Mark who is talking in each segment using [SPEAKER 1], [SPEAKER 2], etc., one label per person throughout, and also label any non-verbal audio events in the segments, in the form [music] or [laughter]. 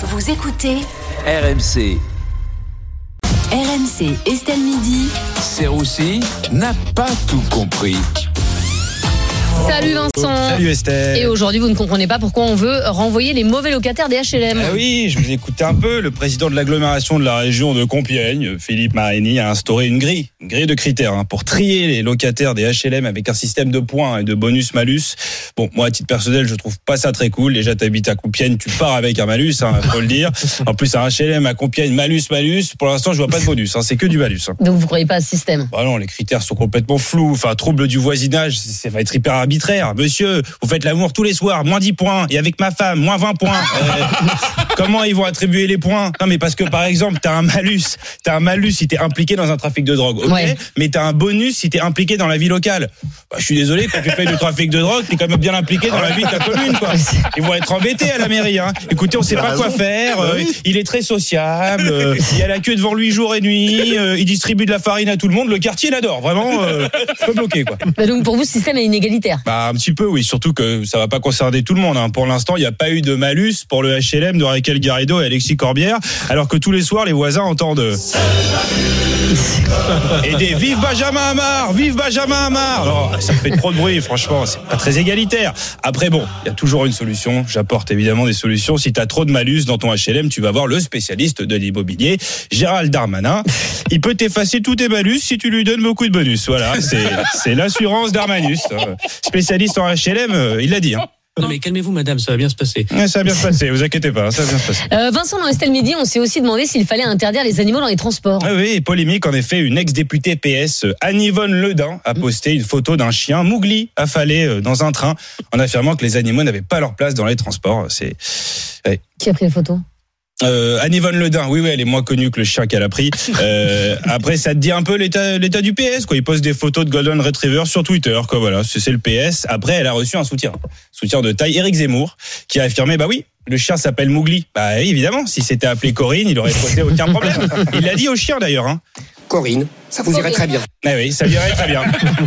[SPEAKER 1] Vous écoutez
[SPEAKER 2] RMC,
[SPEAKER 1] RMC Estelle Midi.
[SPEAKER 2] Serroussi n'a pas tout compris.
[SPEAKER 3] Salut Vincent.
[SPEAKER 4] Salut Estelle.
[SPEAKER 3] Et aujourd'hui, vous ne comprenez pas pourquoi on veut renvoyer les mauvais locataires des HLM.
[SPEAKER 4] Ah oui, je vous écoutais un peu. Le président de l'agglomération de la région de Compiègne, Philippe Marini, a instauré une grille, une grille de critères hein, pour trier les locataires des HLM avec un système de points et de bonus-malus. Bon, moi, à titre personnel, je trouve pas ça très cool. Déjà, t'habites à Compiègne, tu pars avec un malus, hein, faut le dire. En plus, un HLM à Compiègne, malus, malus. Pour l'instant, je vois pas de bonus. Hein, c'est que du malus. Hein.
[SPEAKER 3] Donc vous croyez pas à ce système?
[SPEAKER 4] Bah non, les critères sont complètement flous. Enfin, trouble du voisinage, ça va être hyper arbitraire. Monsieur, vous faites l'amour tous les soirs, moins 10 points. Et avec ma femme, moins 20 points. Euh, [laughs] comment ils vont attribuer les points? Non, mais parce que par exemple, t'as un malus. T'as un malus si t'es impliqué dans un trafic de drogue. Ok?
[SPEAKER 3] Ouais.
[SPEAKER 4] Mais t'as un bonus si t'es impliqué dans la vie locale. Bah, je suis désolé, quand tu fais du trafic de drogue, t'es quand même bien impliqué dans la vie de ta commune, quoi. [laughs] Ils vont être embêtés à la mairie, hein. Écoutez, on sait pas quoi faire. euh, il est très sociable. euh, [laughs] il y a la queue devant lui jour et nuit. euh, il distribue de la farine à tout le monde. Le quartier l'adore. Vraiment, euh, peu bloqué, quoi.
[SPEAKER 3] Bah Donc pour vous, ce système est inégalitaire.
[SPEAKER 4] Bah un petit peu oui, surtout que ça va pas concerner tout le monde. hein. Pour l'instant, il n'y a pas eu de malus pour le HLM de Raquel Garrido et Alexis Corbière, alors que tous les soirs, les voisins entendent [laughs] et des vive Benjamin Hamar, vive Benjamin Hamar. Alors ça fait trop de bruit, franchement, c'est pas très égalitaire. Après bon, il y a toujours une solution. J'apporte évidemment des solutions. Si tu as trop de malus dans ton HLM, tu vas voir le spécialiste de l'immobilier, Gérald Darmanin. Il peut t'effacer tous tes malus si tu lui donnes beaucoup de bonus. Voilà, c'est l'assurance Darmanus. Spécialiste en HLM, euh, il l'a dit. Hein.
[SPEAKER 5] Non mais calmez-vous madame, ça va bien se passer.
[SPEAKER 4] Ouais, ça va bien se passer, vous inquiétez pas, ça va bien se passer.
[SPEAKER 3] Euh, Vincent, dans Estelle Midi, on s'est aussi demandé s'il fallait interdire les animaux dans les transports.
[SPEAKER 4] Ah oui, polémique en effet, une ex-députée PS, euh, Anne-Yvonne Ledin, a posté une photo d'un chien Mougli affalé euh, dans un train en affirmant que les animaux n'avaient pas leur place dans les transports. C'est
[SPEAKER 3] Qui a pris les photos
[SPEAKER 4] euh, Anne-Yvonne Ledin, oui, oui, elle est moins connue que le chien qu'elle a pris. [laughs] Euh, après, ça te dit un peu l'état, l'état du PS, quoi. Il poste des photos de Golden Retriever sur Twitter, quoi. Voilà, c'est le PS. Après, elle a reçu un soutien, soutien de taille, Éric Zemmour, qui a affirmé, bah oui. Le chien s'appelle Mougli. Bah évidemment, si c'était appelé Corinne, il aurait posé aucun problème. [laughs] Il l'a dit au chien d'ailleurs. Hein.
[SPEAKER 6] Corinne, ça vous irait très bien.
[SPEAKER 4] Ah oui, ça irait très [laughs] bien.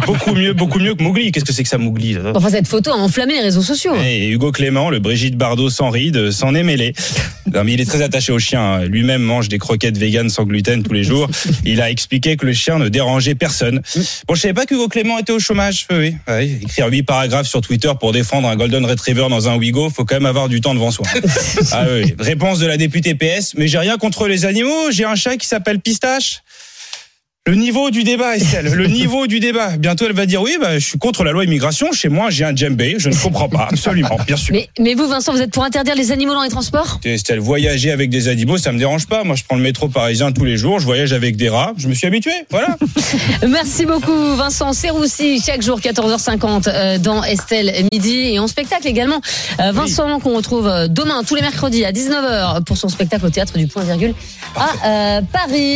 [SPEAKER 4] Beaucoup mieux, beaucoup mieux que Mougli. Qu'est-ce que c'est que ça, Mougli
[SPEAKER 3] Enfin, cette photo a enflammé les réseaux sociaux.
[SPEAKER 4] Et Hugo Clément, le Brigitte Bardot sans ride, s'en est mêlé. Non, mais il est très attaché au chien. hein. Lui-même mange des croquettes véganes sans gluten tous les jours. Il a expliqué que le chien ne dérangeait personne. Bon, je savais pas qu'Hugo Clément était au chômage. Oui, oui. Ouais, écrire huit paragraphes sur Twitter pour défendre un Golden Retriever dans un Wigo, faut quand même avoir du temps devant soi. [laughs] Ah oui. Réponse de la députée PS. Mais j'ai rien contre les animaux. J'ai un chat qui s'appelle Pistache. Le niveau du débat, Estelle, le [laughs] niveau du débat. Bientôt, elle va dire oui, bah, je suis contre la loi immigration. Chez moi, j'ai un djembé. Je ne comprends pas, absolument, bien sûr.
[SPEAKER 3] Mais, mais vous, Vincent, vous êtes pour interdire les animaux dans les transports?
[SPEAKER 4] Estelle, voyager avec des animaux, ça me dérange pas. Moi, je prends le métro parisien tous les jours. Je voyage avec des rats. Je me suis habitué. Voilà. [laughs]
[SPEAKER 3] Merci beaucoup, Vincent Serroussi, chaque jour 14h50 euh, dans Estelle Midi et en spectacle également. Euh, Vincent, qu'on retrouve euh, demain, tous les mercredis à 19h pour son spectacle au théâtre du Point Virgule à euh, Paris.